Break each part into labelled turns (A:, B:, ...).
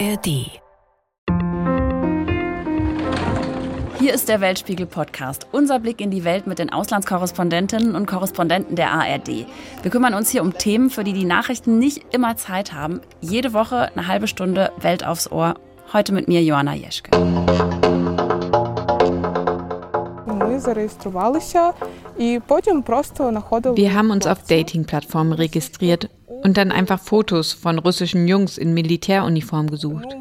A: ARD.
B: Hier ist der Weltspiegel Podcast, unser Blick in die Welt mit den Auslandskorrespondentinnen und Korrespondenten der ARD. Wir kümmern uns hier um Themen, für die die Nachrichten nicht immer Zeit haben. Jede Woche eine halbe Stunde Welt aufs Ohr. Heute mit mir Joanna Jeschke.
C: Wir haben uns auf Dating-Plattformen registriert und dann einfach Fotos von russischen Jungs in Militäruniform gesucht.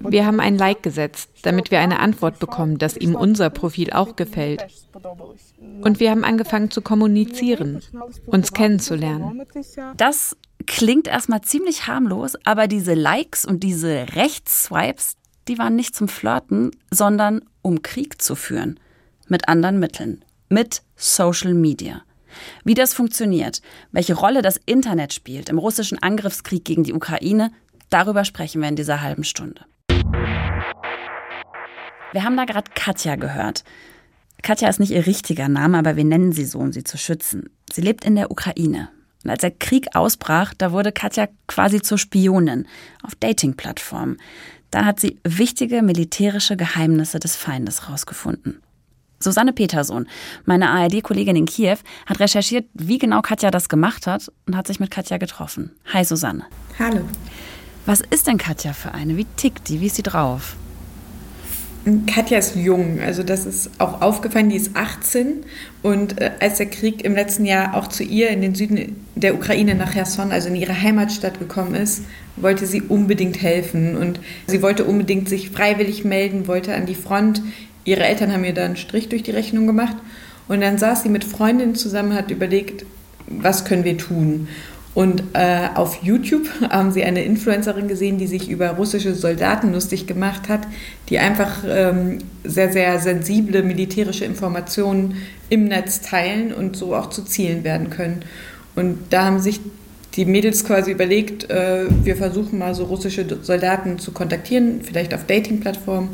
C: Wir haben ein Like gesetzt, damit wir eine Antwort bekommen, dass ihm unser Profil auch gefällt. Und wir haben angefangen zu kommunizieren, uns kennenzulernen.
B: Das klingt erstmal ziemlich harmlos, aber diese Likes und diese Rechtsswipes, die waren nicht zum Flirten, sondern um Krieg zu führen. Mit anderen Mitteln. Mit Social Media. Wie das funktioniert, welche Rolle das Internet spielt im russischen Angriffskrieg gegen die Ukraine, darüber sprechen wir in dieser halben Stunde. Wir haben da gerade Katja gehört. Katja ist nicht ihr richtiger Name, aber wir nennen sie so, um sie zu schützen. Sie lebt in der Ukraine. Und als der Krieg ausbrach, da wurde Katja quasi zur Spionin auf Dating-Plattformen. Da hat sie wichtige militärische Geheimnisse des Feindes rausgefunden. Susanne Petersohn, meine ARD-Kollegin in Kiew, hat recherchiert, wie genau Katja das gemacht hat und hat sich mit Katja getroffen. Hi Susanne.
D: Hallo.
B: Was ist denn Katja für eine? Wie tickt die? Wie ist sie drauf?
D: Katja ist jung, also das ist auch aufgefallen, die ist 18 und äh, als der Krieg im letzten Jahr auch zu ihr in den Süden der Ukraine nach Cherson, also in ihre Heimatstadt gekommen ist, wollte sie unbedingt helfen und sie wollte unbedingt sich freiwillig melden, wollte an die Front. Ihre Eltern haben ihr da einen Strich durch die Rechnung gemacht und dann saß sie mit Freundinnen zusammen, hat überlegt, was können wir tun? Und äh, auf YouTube haben sie eine Influencerin gesehen, die sich über russische Soldaten lustig gemacht hat, die einfach ähm, sehr, sehr sensible militärische Informationen im Netz teilen und so auch zu Zielen werden können. Und da haben sich die Mädels quasi überlegt, äh, wir versuchen mal so russische Soldaten zu kontaktieren, vielleicht auf Dating-Plattformen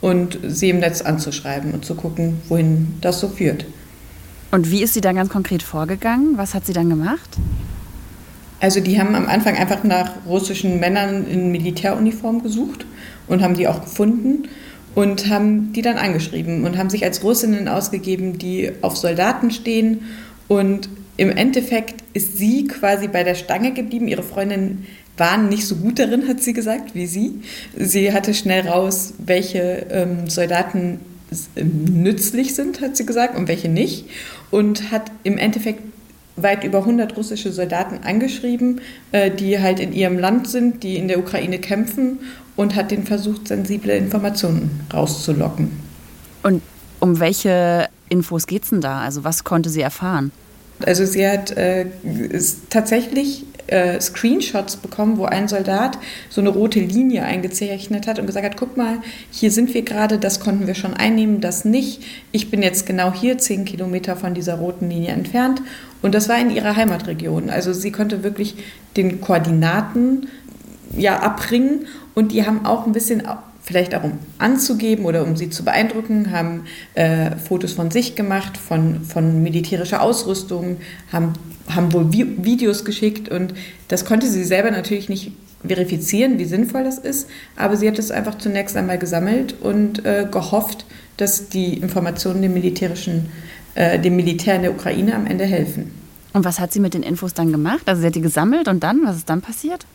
D: und sie im Netz anzuschreiben und zu gucken, wohin das so führt.
B: Und wie ist sie dann ganz konkret vorgegangen? Was hat sie dann gemacht?
D: Also die haben am Anfang einfach nach russischen Männern in Militäruniform gesucht und haben die auch gefunden und haben die dann angeschrieben und haben sich als Russinnen ausgegeben, die auf Soldaten stehen. Und im Endeffekt ist sie quasi bei der Stange geblieben. Ihre Freundinnen waren nicht so gut darin, hat sie gesagt, wie sie. Sie hatte schnell raus, welche ähm, Soldaten nützlich sind, hat sie gesagt, und welche nicht. Und hat im Endeffekt weit über 100 russische Soldaten angeschrieben, äh, die halt in ihrem Land sind, die in der Ukraine kämpfen und hat den versucht, sensible Informationen rauszulocken.
B: Und um welche Infos geht es denn da? Also was konnte sie erfahren?
D: Also sie hat äh, tatsächlich äh, Screenshots bekommen, wo ein Soldat so eine rote Linie eingezeichnet hat und gesagt hat, guck mal, hier sind wir gerade, das konnten wir schon einnehmen, das nicht. Ich bin jetzt genau hier, zehn Kilometer von dieser roten Linie entfernt. Und das war in ihrer Heimatregion. Also sie konnte wirklich den Koordinaten ja abbringen und die haben auch ein bisschen vielleicht auch um anzugeben oder um sie zu beeindrucken, haben äh, Fotos von sich gemacht, von, von militärischer Ausrüstung, haben, haben wohl Vi Videos geschickt und das konnte sie selber natürlich nicht verifizieren, wie sinnvoll das ist, aber sie hat es einfach zunächst einmal gesammelt und äh, gehofft, dass die Informationen dem militärischen, äh, dem Militär in der Ukraine am Ende helfen.
B: Und was hat sie mit den Infos dann gemacht? Also sie hat die gesammelt und dann, was ist dann passiert?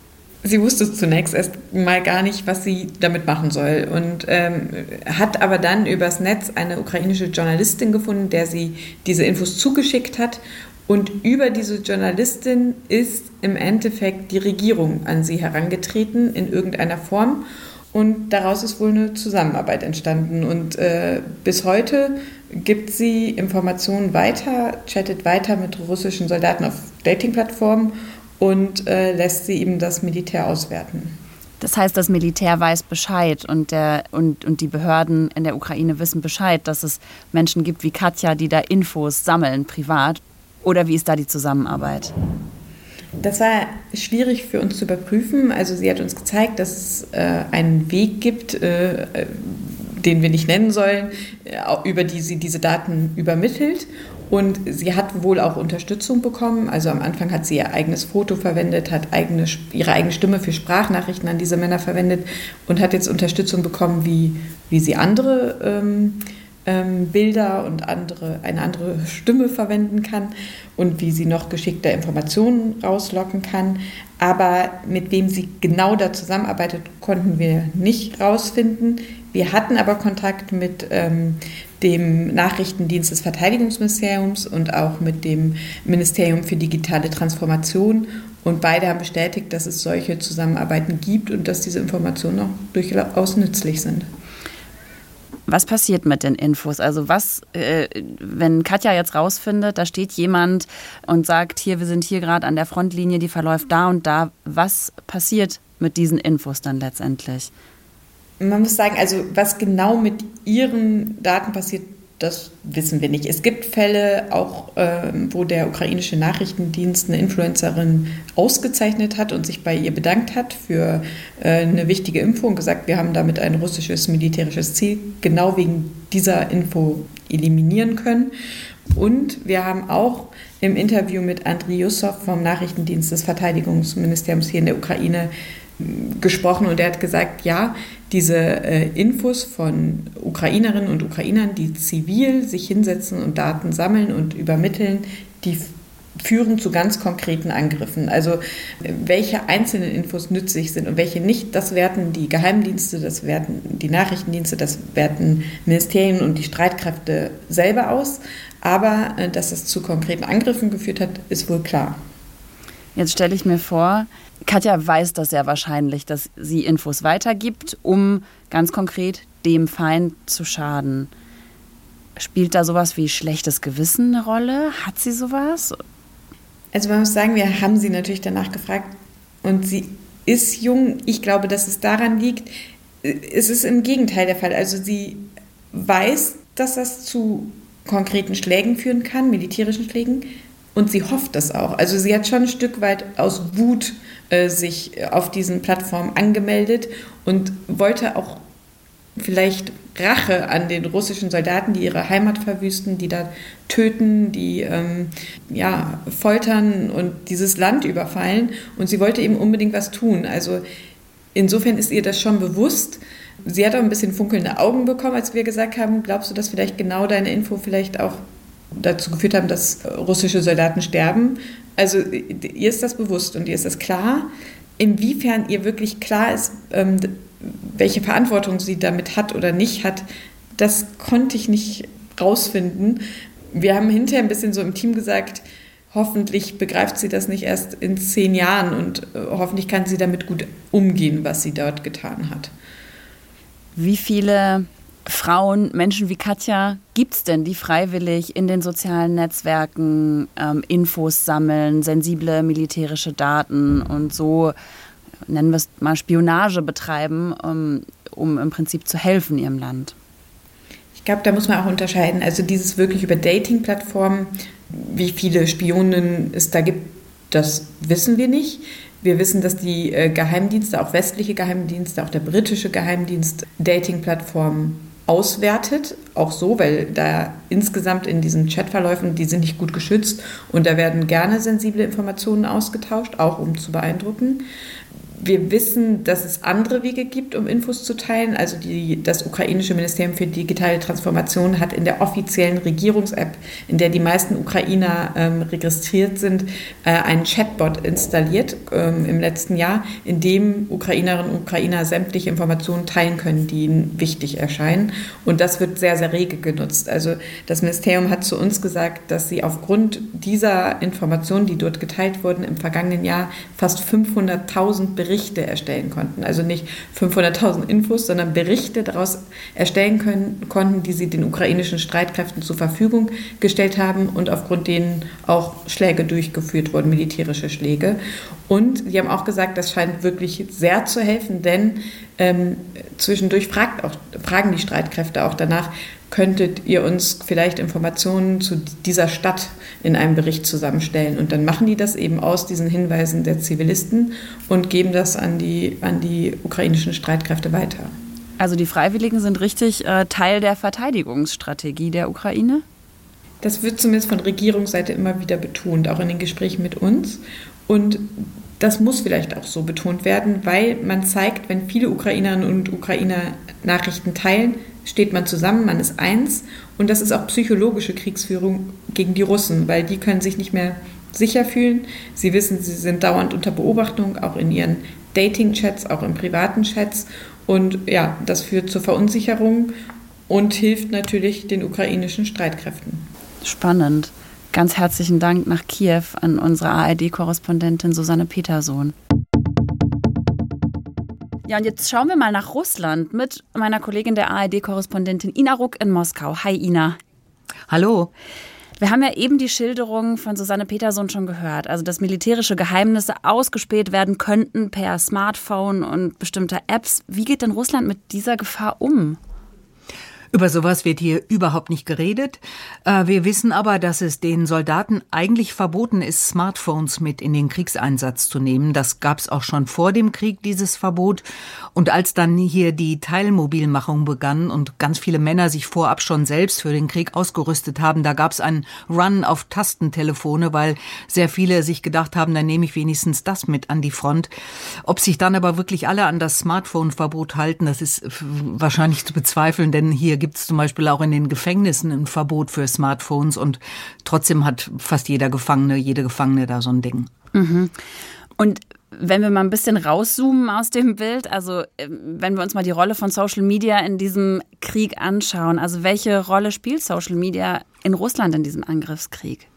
D: Sie wusste zunächst erst mal gar nicht, was sie damit machen soll und ähm, hat aber dann übers Netz eine ukrainische Journalistin gefunden, der sie diese Infos zugeschickt hat. Und über diese Journalistin ist im Endeffekt die Regierung an sie herangetreten in irgendeiner Form. Und daraus ist wohl eine Zusammenarbeit entstanden. Und äh, bis heute gibt sie Informationen weiter, chattet weiter mit russischen Soldaten auf Datingplattformen und äh, lässt sie eben das Militär auswerten.
B: Das heißt, das Militär weiß Bescheid und, der, und, und die Behörden in der Ukraine wissen Bescheid, dass es Menschen gibt wie Katja, die da Infos sammeln, privat. Oder wie ist da die Zusammenarbeit?
D: Das war schwierig für uns zu überprüfen. Also sie hat uns gezeigt, dass es äh, einen Weg gibt, äh, den wir nicht nennen sollen, äh, über die sie diese Daten übermittelt. Und sie hat wohl auch Unterstützung bekommen. Also am Anfang hat sie ihr eigenes Foto verwendet, hat eigene, ihre eigene Stimme für Sprachnachrichten an diese Männer verwendet und hat jetzt Unterstützung bekommen, wie, wie sie andere ähm, ähm, Bilder und andere, eine andere Stimme verwenden kann und wie sie noch geschickter Informationen rauslocken kann. Aber mit wem sie genau da zusammenarbeitet, konnten wir nicht rausfinden. Wir hatten aber Kontakt mit ähm, dem Nachrichtendienst des Verteidigungsministeriums und auch mit dem Ministerium für digitale Transformation. Und beide haben bestätigt, dass es solche Zusammenarbeiten gibt und dass diese Informationen auch durchaus nützlich sind.
B: Was passiert mit den Infos? Also was, äh, wenn Katja jetzt rausfindet, da steht jemand und sagt, hier, wir sind hier gerade an der Frontlinie, die verläuft da und da. Was passiert mit diesen Infos dann letztendlich?
D: Man muss sagen, also was genau mit ihren Daten passiert, das wissen wir nicht. Es gibt Fälle, auch äh, wo der ukrainische Nachrichtendienst eine Influencerin ausgezeichnet hat und sich bei ihr bedankt hat für äh, eine wichtige Info und gesagt, wir haben damit ein russisches militärisches Ziel genau wegen dieser Info eliminieren können. Und wir haben auch im Interview mit Andriy Yusov vom Nachrichtendienst des Verteidigungsministeriums hier in der Ukraine gesprochen und er hat gesagt, ja, diese äh, Infos von Ukrainerinnen und Ukrainern, die zivil sich hinsetzen und Daten sammeln und übermitteln, die führen zu ganz konkreten Angriffen. Also welche einzelnen Infos nützlich sind und welche nicht, das werten die Geheimdienste, das werten die Nachrichtendienste, das werten Ministerien und die Streitkräfte selber aus. Aber äh, dass es zu konkreten Angriffen geführt hat, ist wohl klar.
B: Jetzt stelle ich mir vor, Katja weiß das ja wahrscheinlich, dass sie Infos weitergibt, um ganz konkret dem Feind zu schaden. Spielt da sowas wie schlechtes Gewissen eine Rolle? Hat sie sowas?
D: Also man muss sagen, wir haben sie natürlich danach gefragt und sie ist jung. Ich glaube, dass es daran liegt, es ist im Gegenteil der Fall. Also sie weiß, dass das zu konkreten Schlägen führen kann, militärischen Schlägen, und sie hofft das auch. Also sie hat schon ein Stück weit aus Wut äh, sich auf diesen Plattformen angemeldet und wollte auch vielleicht Rache an den russischen Soldaten, die ihre Heimat verwüsten, die da töten, die ähm, ja, foltern und dieses Land überfallen. Und sie wollte eben unbedingt was tun. Also insofern ist ihr das schon bewusst. Sie hat auch ein bisschen funkelnde Augen bekommen, als wir gesagt haben, glaubst du, dass vielleicht genau deine Info vielleicht auch dazu geführt haben, dass russische Soldaten sterben. Also ihr ist das bewusst und ihr ist das klar. Inwiefern ihr wirklich klar ist, ähm, welche Verantwortung sie damit hat oder nicht hat, das konnte ich nicht rausfinden. Wir haben hinterher ein bisschen so im Team gesagt, hoffentlich begreift sie das nicht erst in zehn Jahren und äh, hoffentlich kann sie damit gut umgehen, was sie dort getan hat.
B: Wie viele Frauen, Menschen wie Katja gibt es denn, die freiwillig in den sozialen Netzwerken ähm, Infos sammeln, sensible militärische Daten und so, nennen wir es mal Spionage betreiben, um, ähm, um im Prinzip zu helfen ihrem Land?
D: Ich glaube, da muss man auch unterscheiden. Also dieses wirklich über Dating-Plattformen, wie viele Spionen es da gibt, das wissen wir nicht. Wir wissen, dass die äh, Geheimdienste, auch westliche Geheimdienste, auch der britische Geheimdienst, Dating-Plattformen auswertet, auch so, weil da insgesamt in diesen Chatverläufen, die sind nicht gut geschützt und da werden gerne sensible Informationen ausgetauscht, auch um zu beeindrucken. Wir wissen, dass es andere Wege gibt, um Infos zu teilen. Also die, das ukrainische Ministerium für digitale Transformation hat in der offiziellen Regierungs-App, in der die meisten Ukrainer ähm, registriert sind, äh, einen Chatbot installiert ähm, im letzten Jahr, in dem Ukrainerinnen und Ukrainer sämtliche Informationen teilen können, die ihnen wichtig erscheinen. Und das wird sehr, sehr rege genutzt. Also das Ministerium hat zu uns gesagt, dass sie aufgrund dieser Informationen, die dort geteilt wurden, im vergangenen Jahr fast 500.000 Berichte Berichte erstellen konnten. Also nicht 500.000 Infos, sondern Berichte daraus erstellen können, konnten, die sie den ukrainischen Streitkräften zur Verfügung gestellt haben und aufgrund denen auch Schläge durchgeführt wurden, militärische Schläge. Und sie haben auch gesagt, das scheint wirklich sehr zu helfen, denn ähm, zwischendurch fragt auch, fragen die Streitkräfte auch danach, könntet ihr uns vielleicht Informationen zu dieser Stadt in einem Bericht zusammenstellen. Und dann machen die das eben aus diesen Hinweisen der Zivilisten und geben das an die, an die ukrainischen Streitkräfte weiter.
B: Also die Freiwilligen sind richtig äh, Teil der Verteidigungsstrategie der Ukraine?
D: Das wird zumindest von Regierungsseite immer wieder betont, auch in den Gesprächen mit uns. Und das muss vielleicht auch so betont werden, weil man zeigt, wenn viele Ukrainerinnen und Ukrainer Nachrichten teilen, steht man zusammen, man ist eins. Und das ist auch psychologische Kriegsführung gegen die Russen, weil die können sich nicht mehr sicher fühlen. Sie wissen, sie sind dauernd unter Beobachtung, auch in ihren Dating-Chats, auch in privaten Chats. Und ja, das führt zur Verunsicherung und hilft natürlich den ukrainischen Streitkräften.
B: Spannend. Ganz herzlichen Dank nach Kiew an unsere ARD-Korrespondentin Susanne Petersohn. Ja, und jetzt schauen wir mal nach Russland mit meiner Kollegin der ARD-Korrespondentin Ina Ruck in Moskau. Hi Ina.
A: Hallo.
B: Wir haben ja eben die Schilderung von Susanne Peterson schon gehört, also dass militärische Geheimnisse ausgespäht werden könnten per Smartphone und bestimmter Apps. Wie geht denn Russland mit dieser Gefahr um?
A: Über sowas wird hier überhaupt nicht geredet. Äh, wir wissen aber, dass es den Soldaten eigentlich verboten ist, Smartphones mit in den Kriegseinsatz zu nehmen. Das gab es auch schon vor dem Krieg, dieses Verbot. Und als dann hier die Teilmobilmachung begann und ganz viele Männer sich vorab schon selbst für den Krieg ausgerüstet haben, da gab es einen Run auf Tastentelefone, weil sehr viele sich gedacht haben, dann nehme ich wenigstens das mit an die Front. Ob sich dann aber wirklich alle an das Smartphone-Verbot halten, das ist wahrscheinlich zu bezweifeln, denn hier gibt es zum Beispiel auch in den Gefängnissen ein Verbot für Smartphones und trotzdem hat fast jeder Gefangene, jede Gefangene da so ein Ding.
B: Mhm. Und wenn wir mal ein bisschen rauszoomen aus dem Bild, also äh, wenn wir uns mal die Rolle von Social Media in diesem Krieg anschauen, also welche Rolle spielt Social Media in Russland in diesem Angriffskrieg?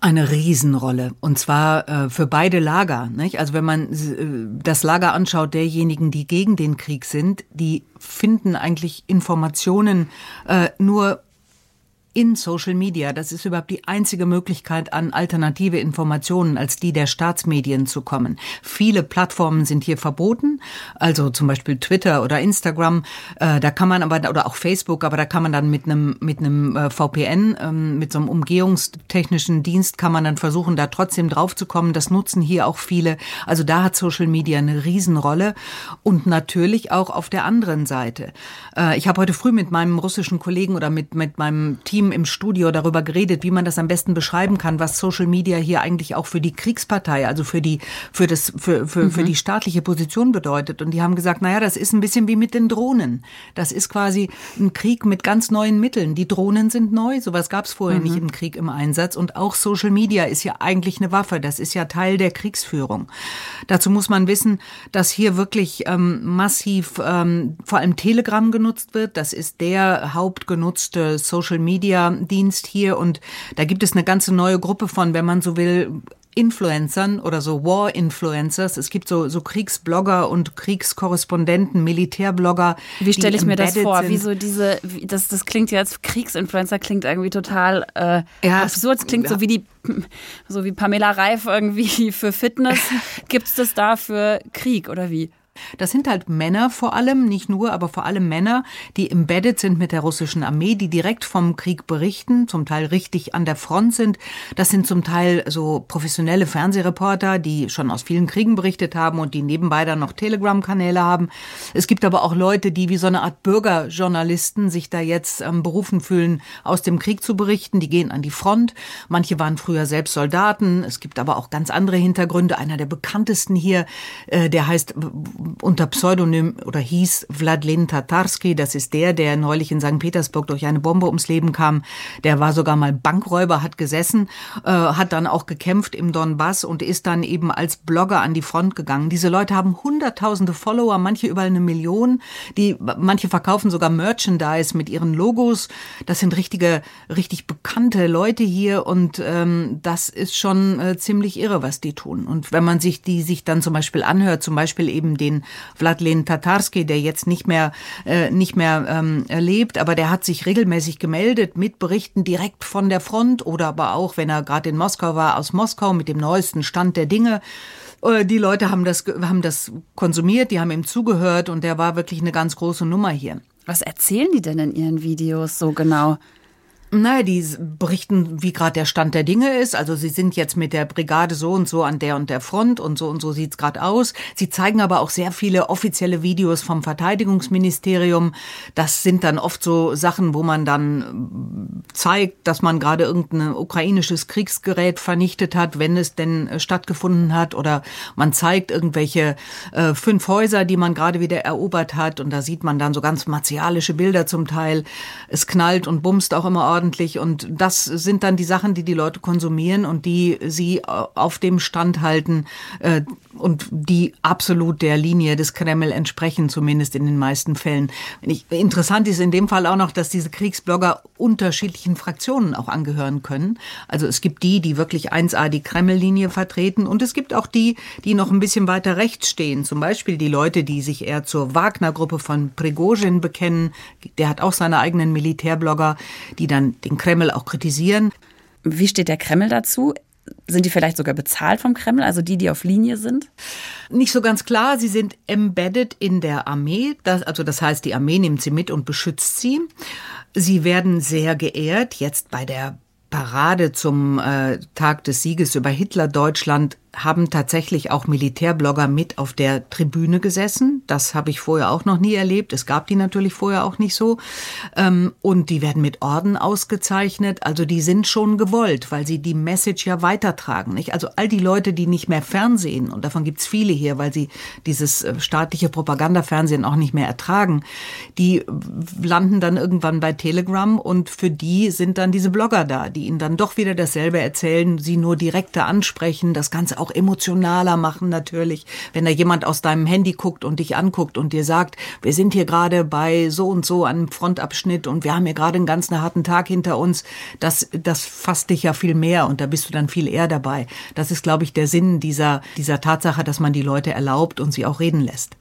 A: Eine Riesenrolle und zwar äh, für beide Lager. Nicht? Also wenn man äh, das Lager anschaut derjenigen, die gegen den Krieg sind, die finden eigentlich Informationen äh, nur in Social Media. Das ist überhaupt die einzige Möglichkeit, an alternative Informationen als die der Staatsmedien zu kommen. Viele Plattformen sind hier verboten, also zum Beispiel Twitter oder Instagram. Äh, da kann man aber oder auch Facebook, aber da kann man dann mit einem mit einem äh, VPN, ähm, mit so einem umgehungstechnischen Dienst, kann man dann versuchen, da trotzdem drauf zu kommen. Das nutzen hier auch viele. Also da hat Social Media eine Riesenrolle und natürlich auch auf der anderen Seite. Äh, ich habe heute früh mit meinem russischen Kollegen oder mit mit meinem Team Team im Studio darüber geredet, wie man das am besten beschreiben kann, was Social Media hier eigentlich auch für die Kriegspartei, also für die, für das, für, für, mhm. für die staatliche Position bedeutet. Und die haben gesagt, naja, das ist ein bisschen wie mit den Drohnen. Das ist quasi ein Krieg mit ganz neuen Mitteln. Die Drohnen sind neu, sowas gab es vorher mhm. nicht im Krieg im Einsatz. Und auch Social Media ist ja eigentlich eine Waffe. Das ist ja Teil der Kriegsführung. Dazu muss man wissen, dass hier wirklich ähm, massiv ähm, vor allem Telegram genutzt wird. Das ist der hauptgenutzte Social Media Media-Dienst hier und da gibt es eine ganze neue Gruppe von, wenn man so will, Influencern oder so War-Influencers. Es gibt so, so Kriegsblogger und Kriegskorrespondenten, Militärblogger.
B: Wie stelle ich mir das vor? Wie so diese, wie, das, das klingt ja als Kriegsinfluencer, klingt irgendwie total äh, ja, absurd. Es klingt ja. so wie die, so wie Pamela Reif irgendwie für Fitness. Gibt es das da für Krieg oder wie?
A: Das sind halt Männer vor allem, nicht nur, aber vor allem Männer, die embedded sind mit der russischen Armee, die direkt vom Krieg berichten, zum Teil richtig an der Front sind. Das sind zum Teil so professionelle Fernsehreporter, die schon aus vielen Kriegen berichtet haben und die nebenbei dann noch Telegram-Kanäle haben. Es gibt aber auch Leute, die wie so eine Art Bürgerjournalisten sich da jetzt ähm, berufen fühlen, aus dem Krieg zu berichten. Die gehen an die Front. Manche waren früher selbst Soldaten. Es gibt aber auch ganz andere Hintergründe. Einer der bekanntesten hier, äh, der heißt unter Pseudonym oder hieß Vladlen Tatarski. Das ist der, der neulich in St. Petersburg durch eine Bombe ums Leben kam. Der war sogar mal Bankräuber, hat gesessen, äh, hat dann auch gekämpft im Donbass und ist dann eben als Blogger an die Front gegangen. Diese Leute haben hunderttausende Follower, manche über eine Million. Die, manche verkaufen sogar Merchandise mit ihren Logos. Das sind richtige, richtig bekannte Leute hier und ähm, das ist schon äh, ziemlich irre, was die tun. Und wenn man sich die sich dann zum Beispiel anhört, zum Beispiel eben den Vladlen Tatarski, der jetzt nicht mehr, äh, nicht mehr ähm, lebt, aber der hat sich regelmäßig gemeldet mit Berichten direkt von der Front oder aber auch, wenn er gerade in Moskau war, aus Moskau mit dem neuesten Stand der Dinge. Äh, die Leute haben das, haben das konsumiert, die haben ihm zugehört und der war wirklich eine ganz große Nummer hier.
B: Was erzählen die denn in ihren Videos so genau?
A: Naja, die berichten, wie gerade der Stand der Dinge ist. Also sie sind jetzt mit der Brigade so und so an der und der Front und so und so sieht's gerade aus. Sie zeigen aber auch sehr viele offizielle Videos vom Verteidigungsministerium. Das sind dann oft so Sachen, wo man dann zeigt, dass man gerade irgendein ukrainisches Kriegsgerät vernichtet hat, wenn es denn äh, stattgefunden hat. Oder man zeigt irgendwelche äh, fünf Häuser, die man gerade wieder erobert hat. Und da sieht man dann so ganz martialische Bilder zum Teil. Es knallt und bumst auch immer ordentlich. Und das sind dann die Sachen, die die Leute konsumieren und die sie auf dem Stand halten äh, und die absolut der Linie des Kreml entsprechen, zumindest in den meisten Fällen. Interessant ist in dem Fall auch noch, dass diese Kriegsblogger unterschiedlichen Fraktionen auch angehören können. Also es gibt die, die wirklich 1a die Kreml-Linie vertreten und es gibt auch die, die noch ein bisschen weiter rechts stehen. Zum Beispiel die Leute, die sich eher zur Wagner-Gruppe von Prigozhin bekennen. Der hat auch seine eigenen Militärblogger, die dann den Kreml auch kritisieren.
B: Wie steht der Kreml dazu? Sind die vielleicht sogar bezahlt vom Kreml, also die, die auf Linie sind?
A: Nicht so ganz klar. Sie sind embedded in der Armee. Das, also das heißt, die Armee nimmt sie mit und beschützt sie. Sie werden sehr geehrt. Jetzt bei der Parade zum äh, Tag des Sieges über Hitler-Deutschland haben tatsächlich auch Militärblogger mit auf der Tribüne gesessen. Das habe ich vorher auch noch nie erlebt. Es gab die natürlich vorher auch nicht so. Ähm, und die werden mit Orden ausgezeichnet. Also die sind schon gewollt, weil sie die Message ja weitertragen. Also all die Leute, die nicht mehr Fernsehen, und davon gibt's viele hier, weil sie dieses äh, staatliche Propagandafernsehen auch nicht mehr ertragen, die landen dann irgendwann bei Telegram und für die sind dann diese Blogger da, die ihnen dann doch wieder dasselbe erzählen, sie nur direkter ansprechen, das Ganze auch auch emotionaler machen natürlich, wenn da jemand aus deinem Handy guckt und dich anguckt und dir sagt, wir sind hier gerade bei so und so einem Frontabschnitt und wir haben hier gerade einen ganz harten Tag hinter uns. Das, das fasst dich ja viel mehr und da bist du dann viel eher dabei. Das ist, glaube ich, der Sinn dieser, dieser Tatsache, dass man die Leute erlaubt und sie auch reden lässt.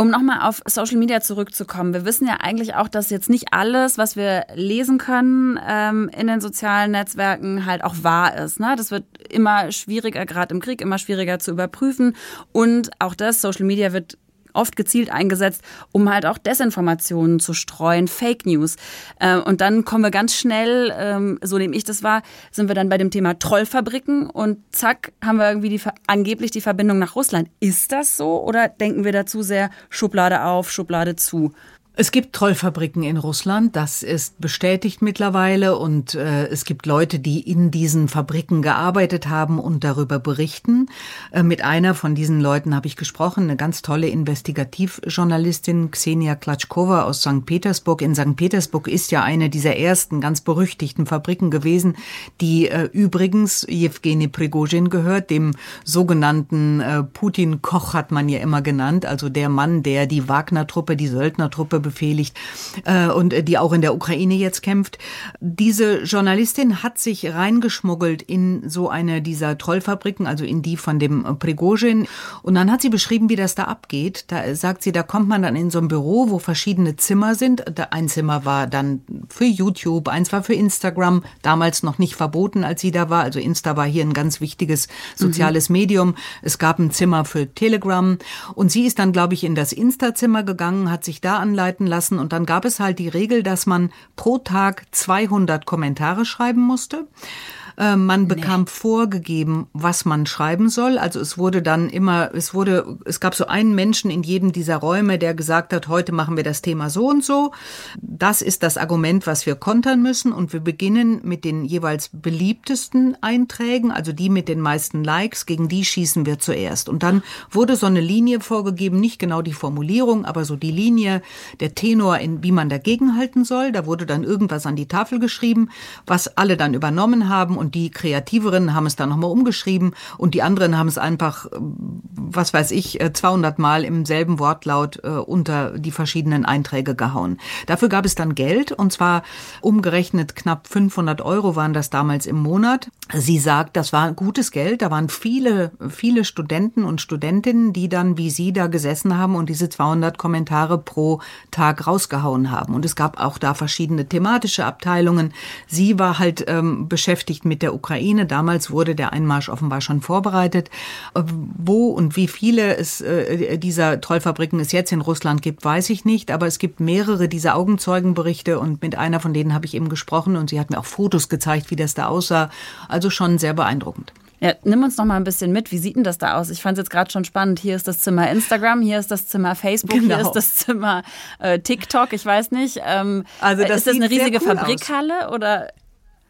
B: Um nochmal auf Social Media zurückzukommen. Wir wissen ja eigentlich auch, dass jetzt nicht alles, was wir lesen können ähm, in den sozialen Netzwerken, halt auch wahr ist. Ne? Das wird immer schwieriger, gerade im Krieg, immer schwieriger zu überprüfen. Und auch das, Social Media wird oft gezielt eingesetzt, um halt auch Desinformationen zu streuen, Fake News. Äh, und dann kommen wir ganz schnell, ähm, so nehme ich das wahr, sind wir dann bei dem Thema Trollfabriken und zack, haben wir irgendwie die, angeblich die Verbindung nach Russland. Ist das so oder denken wir dazu sehr Schublade auf, Schublade zu?
A: Es gibt Trollfabriken in Russland, das ist bestätigt mittlerweile und äh, es gibt Leute, die in diesen Fabriken gearbeitet haben und darüber berichten. Äh, mit einer von diesen Leuten habe ich gesprochen, eine ganz tolle Investigativjournalistin Xenia Klatschkova aus St. Petersburg. In St. Petersburg ist ja eine dieser ersten ganz berüchtigten Fabriken gewesen, die äh, übrigens Jewgeni Prigozhin gehört, dem sogenannten äh, Putin-Koch hat man ja immer genannt, also der Mann, der die Wagner-Truppe, die Söldner-Truppe befehligt äh, und die auch in der Ukraine jetzt kämpft. Diese Journalistin hat sich reingeschmuggelt in so eine dieser Trollfabriken, also in die von dem Prigozhin. Und dann hat sie beschrieben, wie das da abgeht. Da sagt sie, da kommt man dann in so ein Büro, wo verschiedene Zimmer sind. Ein Zimmer war dann für YouTube, eins war für Instagram, damals noch nicht verboten, als sie da war. Also Insta war hier ein ganz wichtiges soziales mhm. Medium. Es gab ein Zimmer für Telegram. Und sie ist dann, glaube ich, in das Insta-Zimmer gegangen, hat sich da anleiten arbeiten lassen. Und dann gab es halt die Regel, dass man pro Tag 200 Kommentare schreiben musste. Äh, man bekam nee. vorgegeben, was man schreiben soll. Also es wurde dann immer, es wurde, es gab so einen Menschen in jedem dieser Räume, der gesagt hat, heute machen wir das Thema so und so. Das ist das Argument, was wir kontern müssen. Und wir beginnen mit den jeweils beliebtesten Einträgen, also die mit den meisten Likes, gegen die schießen wir zuerst. Und dann wurde so eine Linie vorgegeben, nicht genau die Formulierung, aber so die Linie, der Tenor, in wie man dagegenhalten soll. Da wurde dann irgendwas an die Tafel geschrieben, was alle dann übernommen haben und und die Kreativeren haben es dann nochmal umgeschrieben und die anderen haben es einfach, was weiß ich, 200 äh, Mal im selben Wortlaut äh, unter die verschiedenen Einträge gehauen. Dafür gab es dann Geld und zwar umgerechnet knapp 500 Euro waren das damals im Monat. Sie sagt, das war gutes Geld. Da waren viele, viele Studenten und Studentinnen, die dann wie Sie da gesessen haben und diese 200 Kommentare pro Tag rausgehauen haben. Und es gab auch da verschiedene thematische Abteilungen. Sie war halt ähm, beschäftigt mit der Ukraine. Damals wurde der Einmarsch offenbar schon vorbereitet. Wo und wie wie viele es äh, dieser Trollfabriken es jetzt in Russland gibt, weiß ich nicht, aber es gibt mehrere dieser Augenzeugenberichte und mit einer von denen habe ich eben gesprochen und sie hat mir auch Fotos gezeigt, wie das da aussah. Also schon sehr beeindruckend.
B: Ja, nimm uns noch mal ein bisschen mit. Wie sieht denn das da aus? Ich fand es jetzt gerade schon spannend. Hier ist das Zimmer Instagram, hier ist das Zimmer Facebook, genau. hier ist das Zimmer äh, TikTok. Ich weiß nicht. Ähm, also das ist das eine riesige cool Fabrikhalle aus. oder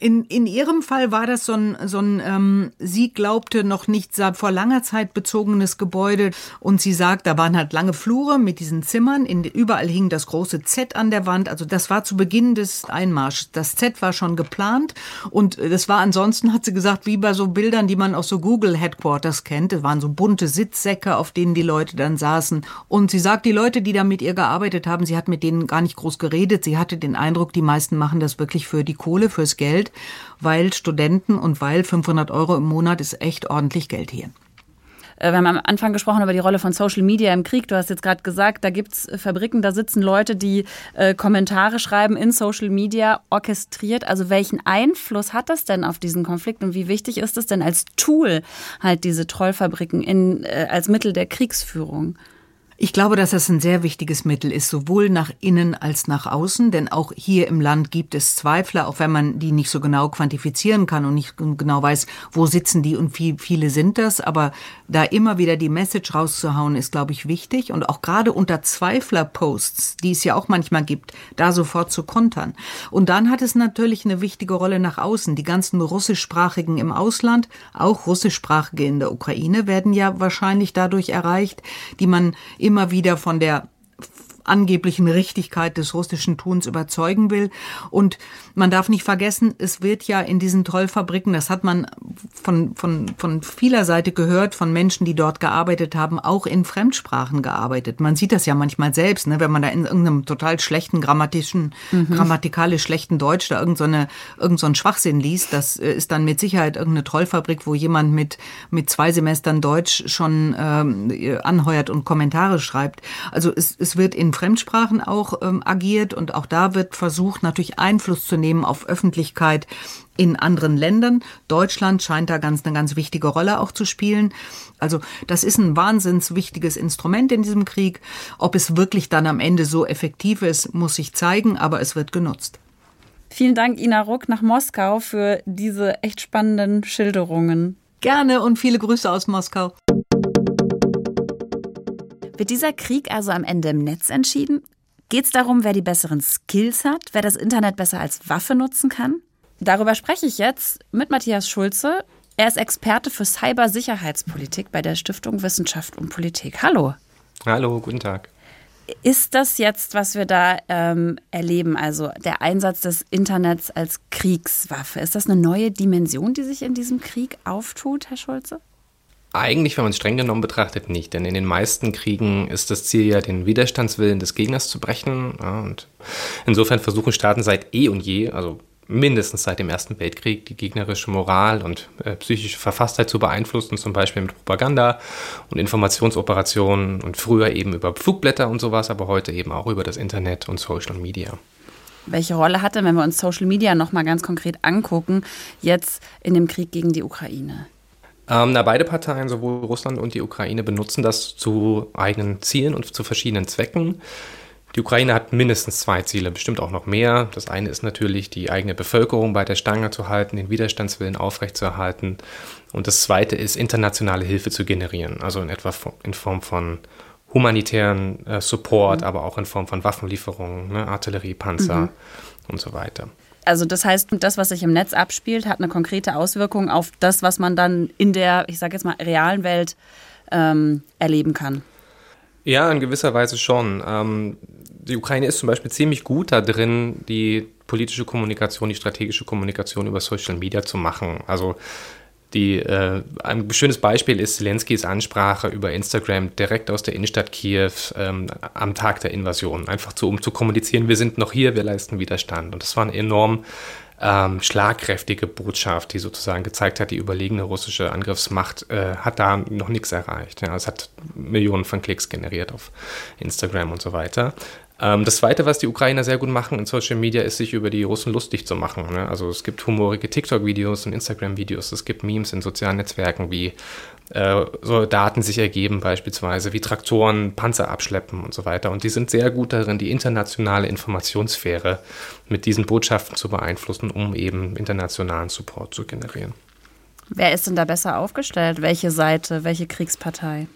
A: in, in ihrem Fall war das so ein, so ein ähm, sie glaubte noch nicht vor langer Zeit bezogenes Gebäude und sie sagt, da waren halt lange Flure mit diesen Zimmern, in, überall hing das große Z an der Wand, also das war zu Beginn des Einmarschs. Das Z war schon geplant und das war ansonsten, hat sie gesagt, wie bei so Bildern, die man aus so Google Headquarters kennt. Es waren so bunte Sitzsäcke, auf denen die Leute dann saßen. Und sie sagt, die Leute, die da mit ihr gearbeitet haben, sie hat mit denen gar nicht groß geredet, sie hatte den Eindruck, die meisten machen das wirklich für die Kohle, fürs Geld weil Studenten und weil 500 Euro im Monat ist echt ordentlich Geld hier.
B: Äh, wir haben am Anfang gesprochen über die Rolle von Social Media im Krieg. Du hast jetzt gerade gesagt, da gibt es äh, Fabriken, da sitzen Leute, die äh, Kommentare schreiben in Social Media, orchestriert. Also welchen Einfluss hat das denn auf diesen Konflikt und wie wichtig ist es denn als Tool, halt diese Trollfabriken in, äh, als Mittel der Kriegsführung?
A: Ich glaube, dass das ein sehr wichtiges Mittel ist, sowohl nach innen als nach außen, denn auch hier im Land gibt es Zweifler, auch wenn man die nicht so genau quantifizieren kann und nicht genau weiß, wo sitzen die und wie viele sind das. Aber da immer wieder die Message rauszuhauen, ist, glaube ich, wichtig. Und auch gerade unter Zweifler-Posts, die es ja auch manchmal gibt, da sofort zu kontern. Und dann hat es natürlich eine wichtige Rolle nach außen. Die ganzen russischsprachigen im Ausland, auch russischsprachige in der Ukraine, werden ja wahrscheinlich dadurch erreicht, die man immer wieder von der angeblichen Richtigkeit des russischen Tuns überzeugen will. Und man darf nicht vergessen, es wird ja in diesen Trollfabriken, das hat man von, von, von vieler Seite gehört, von Menschen, die dort gearbeitet haben, auch in Fremdsprachen gearbeitet. Man sieht das ja manchmal selbst, ne, wenn man da in irgendeinem total schlechten grammatischen, mhm. grammatikalisch schlechten Deutsch da irgendeine, so irgend so einen Schwachsinn liest. Das äh, ist dann mit Sicherheit irgendeine Trollfabrik, wo jemand mit, mit zwei Semestern Deutsch schon ähm, anheuert und Kommentare schreibt. Also es, es wird in Fremdsprachen auch ähm, agiert und auch da wird versucht, natürlich Einfluss zu nehmen auf Öffentlichkeit in anderen Ländern. Deutschland scheint da ganz eine ganz wichtige Rolle auch zu spielen. Also das ist ein wahnsinns wichtiges Instrument in diesem Krieg. Ob es wirklich dann am Ende so effektiv ist, muss sich zeigen, aber es wird genutzt.
B: Vielen Dank, Ina Ruck, nach Moskau für diese echt spannenden Schilderungen.
A: Gerne und viele Grüße aus Moskau.
B: Wird dieser Krieg also am Ende im Netz entschieden? Geht es darum, wer die besseren Skills hat, wer das Internet besser als Waffe nutzen kann? Darüber spreche ich jetzt mit Matthias Schulze. Er ist Experte für Cybersicherheitspolitik bei der Stiftung Wissenschaft und Politik. Hallo.
E: Hallo, guten Tag.
B: Ist das jetzt, was wir da ähm, erleben, also der Einsatz des Internets als Kriegswaffe, ist das eine neue Dimension, die sich in diesem Krieg auftut, Herr Schulze?
E: Eigentlich, wenn man es streng genommen betrachtet, nicht. Denn in den meisten Kriegen ist das Ziel ja, den Widerstandswillen des Gegners zu brechen. Ja, und insofern versuchen Staaten seit eh und je, also mindestens seit dem Ersten Weltkrieg, die gegnerische Moral und äh, psychische Verfasstheit zu beeinflussen, zum Beispiel mit Propaganda und Informationsoperationen und früher eben über Flugblätter und sowas, aber heute eben auch über das Internet und Social Media.
B: Welche Rolle hat denn, wenn wir uns Social Media nochmal ganz konkret angucken, jetzt in dem Krieg gegen die Ukraine?
E: Ähm, na, beide Parteien, sowohl Russland und die Ukraine, benutzen das zu eigenen Zielen und zu verschiedenen Zwecken. Die Ukraine hat mindestens zwei Ziele, bestimmt auch noch mehr. Das eine ist natürlich, die eigene Bevölkerung bei der Stange zu halten, den Widerstandswillen aufrechtzuerhalten. Und das zweite ist, internationale Hilfe zu generieren, also in etwa in Form von humanitären äh, Support, mhm. aber auch in Form von Waffenlieferungen, ne, Artillerie, Panzer mhm. und so weiter.
B: Also das heißt, das, was sich im Netz abspielt, hat eine konkrete Auswirkung auf das, was man dann in der, ich sage jetzt mal, realen Welt ähm, erleben kann.
E: Ja, in gewisser Weise schon. Ähm, die Ukraine ist zum Beispiel ziemlich gut da drin, die politische Kommunikation, die strategische Kommunikation über Social Media zu machen. Also die, äh, ein schönes Beispiel ist Zelenskys Ansprache über Instagram direkt aus der Innenstadt Kiew ähm, am Tag der Invasion. Einfach zu, um zu kommunizieren, wir sind noch hier, wir leisten Widerstand. Und das war eine enorm ähm, schlagkräftige Botschaft, die sozusagen gezeigt hat, die überlegene russische Angriffsmacht äh, hat da noch nichts erreicht. Ja, es hat Millionen von Klicks generiert auf Instagram und so weiter. Ähm, das Zweite, was die Ukrainer sehr gut machen in Social Media, ist, sich über die Russen lustig zu machen. Ne? Also es gibt humorige TikTok-Videos und Instagram-Videos, es gibt Memes in sozialen Netzwerken, wie äh, so Daten sich ergeben beispielsweise, wie Traktoren Panzer abschleppen und so weiter. Und die sind sehr gut darin, die internationale Informationssphäre mit diesen Botschaften zu beeinflussen, um eben internationalen Support zu generieren.
B: Wer ist denn da besser aufgestellt? Welche Seite, welche Kriegspartei?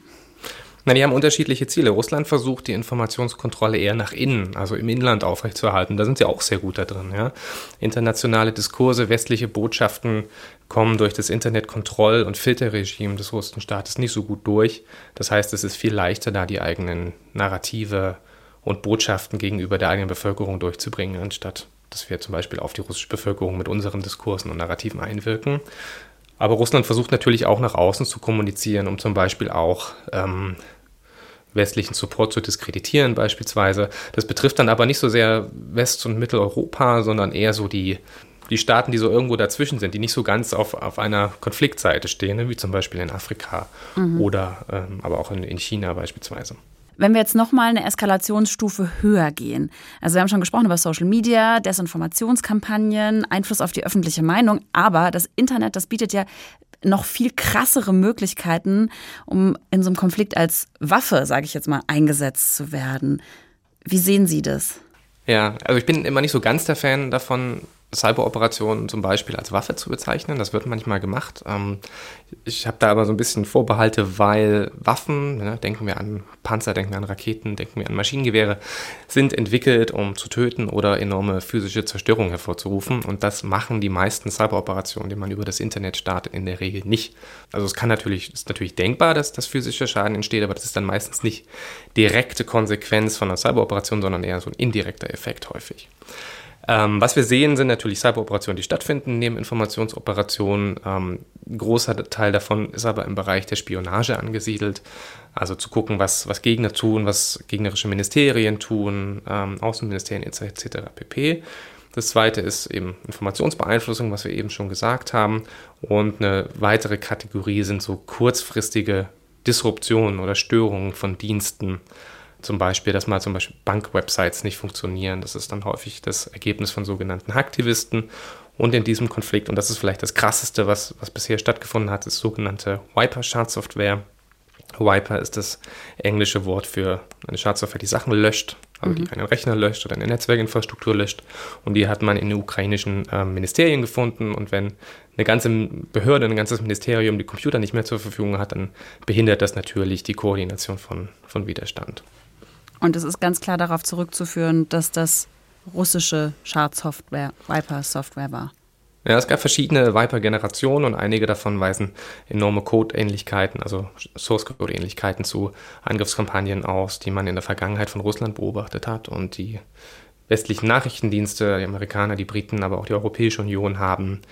E: Na, die haben unterschiedliche Ziele. Russland versucht, die Informationskontrolle eher nach innen, also im Inland aufrechtzuerhalten. Da sind sie auch sehr gut da drin. Ja? Internationale Diskurse, westliche Botschaften kommen durch das Internetkontroll- und Filterregime des russischen Staates nicht so gut durch. Das heißt, es ist viel leichter, da die eigenen Narrative und Botschaften gegenüber der eigenen Bevölkerung durchzubringen, anstatt dass wir zum Beispiel auf die russische Bevölkerung mit unseren Diskursen und Narrativen einwirken. Aber Russland versucht natürlich auch nach außen zu kommunizieren, um zum Beispiel auch ähm, westlichen Support zu diskreditieren beispielsweise. Das betrifft dann aber nicht so sehr West- und Mitteleuropa, sondern eher so die, die Staaten, die so irgendwo dazwischen sind, die nicht so ganz auf, auf einer Konfliktseite stehen, ne, wie zum Beispiel in Afrika mhm. oder ähm, aber auch in, in China beispielsweise.
B: Wenn wir jetzt nochmal eine Eskalationsstufe höher gehen, also wir haben schon gesprochen über Social Media, Desinformationskampagnen, Einfluss auf die öffentliche Meinung, aber das Internet, das bietet ja noch viel krassere Möglichkeiten, um in so einem Konflikt als Waffe, sage ich jetzt mal, eingesetzt zu werden. Wie sehen Sie das?
E: Ja, also ich bin immer nicht so ganz der Fan davon, Cyberoperationen zum Beispiel als Waffe zu bezeichnen. Das wird manchmal gemacht. Ähm, ich habe da aber so ein bisschen Vorbehalte, weil Waffen, ne, denken wir an Panzer, denken wir an Raketen, denken wir an Maschinengewehre, sind entwickelt, um zu töten oder enorme physische Zerstörung hervorzurufen. Und das machen die meisten Cyberoperationen, die man über das Internet startet, in der Regel nicht. Also es kann natürlich, ist natürlich denkbar, dass das physische Schaden entsteht, aber das ist dann meistens nicht direkte Konsequenz von einer Cyberoperation, sondern eher so ein indirekter Effekt häufig. Ähm, was wir sehen, sind natürlich Cyberoperationen, die stattfinden neben Informationsoperationen. Ähm, ein großer Teil davon ist aber im Bereich der Spionage angesiedelt. Also zu gucken, was, was Gegner tun, was gegnerische Ministerien tun, ähm, Außenministerien etc. pp. Das zweite ist eben Informationsbeeinflussung, was wir eben schon gesagt haben. Und eine weitere Kategorie sind so kurzfristige Disruptionen oder Störungen von Diensten. Zum Beispiel, dass mal zum Beispiel Bankwebsites nicht funktionieren. Das ist dann häufig das Ergebnis von sogenannten Hacktivisten. Und in diesem Konflikt, und das ist vielleicht das Krasseste, was, was bisher stattgefunden hat, ist sogenannte Wiper-Schadsoftware. Wiper ist das englische Wort für eine Schadsoftware, die Sachen löscht, also mhm. die einen Rechner löscht oder eine Netzwerkinfrastruktur löscht. Und die hat man in den ukrainischen äh, Ministerien gefunden. Und wenn eine ganze Behörde, ein ganzes Ministerium die Computer nicht mehr zur Verfügung hat, dann behindert das natürlich die Koordination von, von Widerstand.
B: Und es ist ganz klar darauf zurückzuführen, dass das russische Schadsoftware, Viper-Software war.
E: Ja, es gab verschiedene Viper-Generationen und einige davon weisen enorme Code-Ähnlichkeiten, also Source-Code-Ähnlichkeiten zu Angriffskampagnen aus, die man in der Vergangenheit von Russland beobachtet hat. Und die westlichen Nachrichtendienste, die Amerikaner, die Briten, aber auch die Europäische Union haben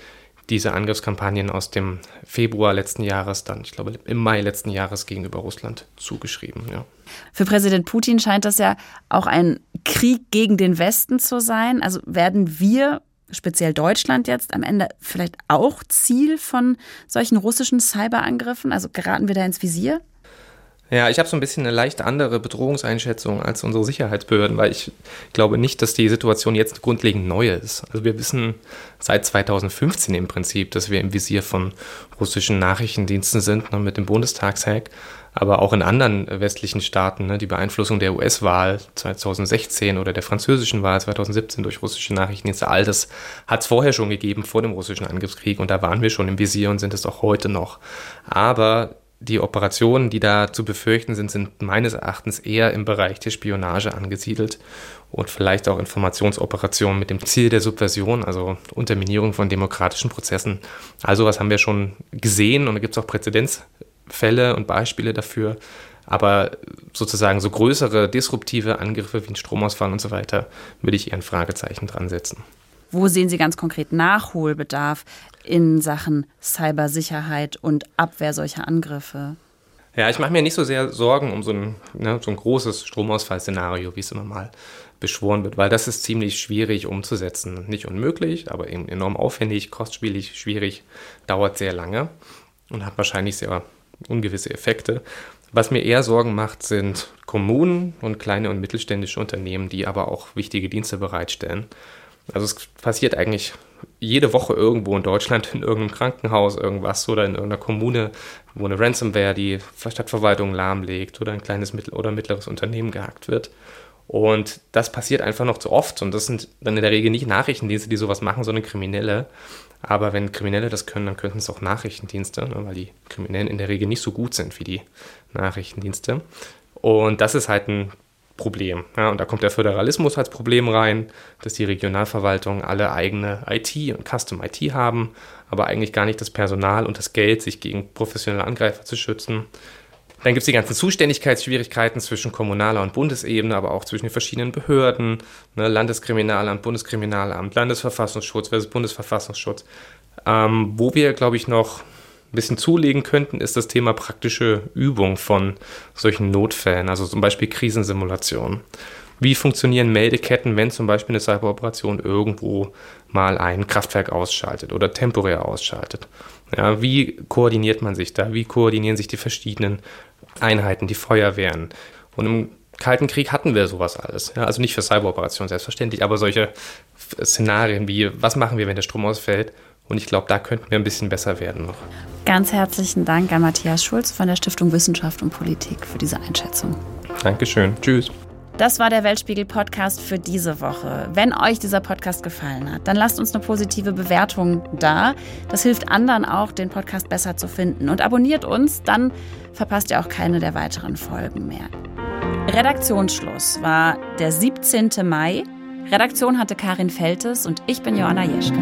E: diese Angriffskampagnen aus dem Februar letzten Jahres, dann, ich glaube, im Mai letzten Jahres gegenüber Russland zugeschrieben. Ja.
B: Für Präsident Putin scheint das ja auch ein Krieg gegen den Westen zu sein. Also werden wir, speziell Deutschland jetzt, am Ende vielleicht auch Ziel von solchen russischen Cyberangriffen? Also geraten wir da ins Visier?
E: Ja, ich habe so ein bisschen eine leicht andere Bedrohungseinschätzung als unsere Sicherheitsbehörden, weil ich glaube nicht, dass die Situation jetzt grundlegend neu ist. Also wir wissen seit 2015 im Prinzip, dass wir im Visier von russischen Nachrichtendiensten sind, ne, mit dem Bundestagshack, aber auch in anderen westlichen Staaten, ne, die Beeinflussung der US-Wahl 2016 oder der französischen Wahl 2017 durch russische Nachrichtendienste, all das hat es vorher schon gegeben, vor dem russischen Angriffskrieg und da waren wir schon im Visier und sind es auch heute noch. Aber die Operationen, die da zu befürchten sind, sind meines Erachtens eher im Bereich der Spionage angesiedelt und vielleicht auch Informationsoperationen mit dem Ziel der Subversion, also Unterminierung von demokratischen Prozessen. Also was haben wir schon gesehen und da gibt es auch Präzedenzfälle und Beispiele dafür. Aber sozusagen so größere disruptive Angriffe wie ein Stromausfall und so weiter würde ich eher ein Fragezeichen dran setzen.
B: Wo sehen Sie ganz konkret Nachholbedarf in Sachen Cybersicherheit und Abwehr solcher Angriffe?
E: Ja, ich mache mir nicht so sehr Sorgen um so ein, ne, so ein großes Stromausfallszenario, wie es immer mal beschworen wird, weil das ist ziemlich schwierig umzusetzen. Nicht unmöglich, aber eben enorm aufwendig, kostspielig, schwierig, dauert sehr lange und hat wahrscheinlich sehr ungewisse Effekte. Was mir eher Sorgen macht, sind Kommunen und kleine und mittelständische Unternehmen, die aber auch wichtige Dienste bereitstellen. Also es passiert eigentlich jede Woche irgendwo in Deutschland in irgendeinem Krankenhaus irgendwas oder in irgendeiner Kommune, wo eine Ransomware die Stadtverwaltung lahmlegt oder ein kleines oder mittleres Unternehmen gehackt wird. Und das passiert einfach noch zu oft. Und das sind dann in der Regel nicht Nachrichtendienste, die sowas machen, sondern Kriminelle. Aber wenn Kriminelle das können, dann könnten es auch Nachrichtendienste, ne, weil die Kriminellen in der Regel nicht so gut sind wie die Nachrichtendienste. Und das ist halt ein Problem. Ja, und da kommt der Föderalismus als Problem rein, dass die Regionalverwaltungen alle eigene IT und Custom IT haben, aber eigentlich gar nicht das Personal und das Geld, sich gegen professionelle Angreifer zu schützen. Dann gibt es die ganzen Zuständigkeitsschwierigkeiten zwischen kommunaler und Bundesebene, aber auch zwischen den verschiedenen Behörden, ne, Landeskriminalamt, Bundeskriminalamt, Landesverfassungsschutz versus Bundesverfassungsschutz. Ähm, wo wir, glaube ich, noch ein bisschen zulegen könnten, ist das Thema praktische Übung von solchen Notfällen, also zum Beispiel Krisensimulationen. Wie funktionieren Meldeketten, wenn zum Beispiel eine Cyberoperation irgendwo mal ein Kraftwerk ausschaltet oder temporär ausschaltet? Ja, wie koordiniert man sich da? Wie koordinieren sich die verschiedenen Einheiten, die Feuerwehren? Und im Kalten Krieg hatten wir sowas alles. Ja, also nicht für Cyberoperationen selbstverständlich, aber solche Szenarien wie, was machen wir, wenn der Strom ausfällt? Und ich glaube, da könnten wir ein bisschen besser werden noch.
B: Ganz herzlichen Dank an Matthias Schulz von der Stiftung Wissenschaft und Politik für diese Einschätzung.
E: Dankeschön. Tschüss.
B: Das war der Weltspiegel-Podcast für diese Woche. Wenn euch dieser Podcast gefallen hat, dann lasst uns eine positive Bewertung da. Das hilft anderen auch, den Podcast besser zu finden. Und abonniert uns, dann verpasst ihr auch keine der weiteren Folgen mehr. Redaktionsschluss war der 17. Mai. Redaktion hatte Karin Feltes und ich bin Joanna Jeschke.